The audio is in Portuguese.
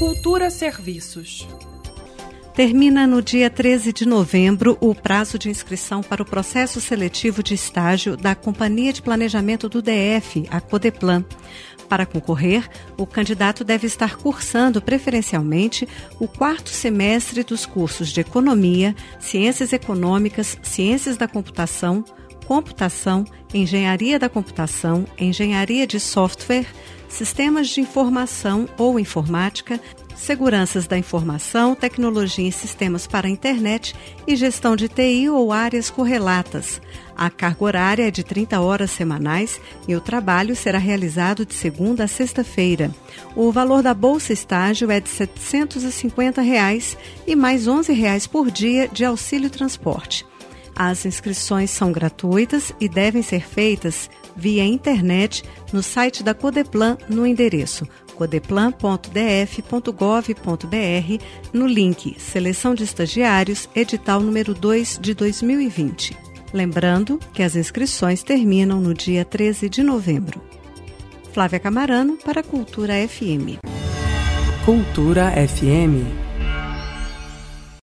Cultura Serviços. Termina no dia 13 de novembro o prazo de inscrição para o processo seletivo de estágio da Companhia de Planejamento do DF, a Codeplan. Para concorrer, o candidato deve estar cursando preferencialmente o quarto semestre dos cursos de Economia, Ciências Econômicas, Ciências da Computação, Computação, Engenharia da Computação, Engenharia de Software, Sistemas de Informação ou Informática, Seguranças da Informação, Tecnologia e Sistemas para a Internet e Gestão de TI ou áreas correlatas. A carga horária é de 30 horas semanais e o trabalho será realizado de segunda a sexta-feira. O valor da bolsa estágio é de 750 reais e mais 11 reais por dia de auxílio transporte. As inscrições são gratuitas e devem ser feitas via internet no site da Codeplan no endereço codeplan.df.gov.br no link Seleção de Estagiários, edital número 2 de 2020. Lembrando que as inscrições terminam no dia 13 de novembro. Flávia Camarano para Cultura FM. Cultura FM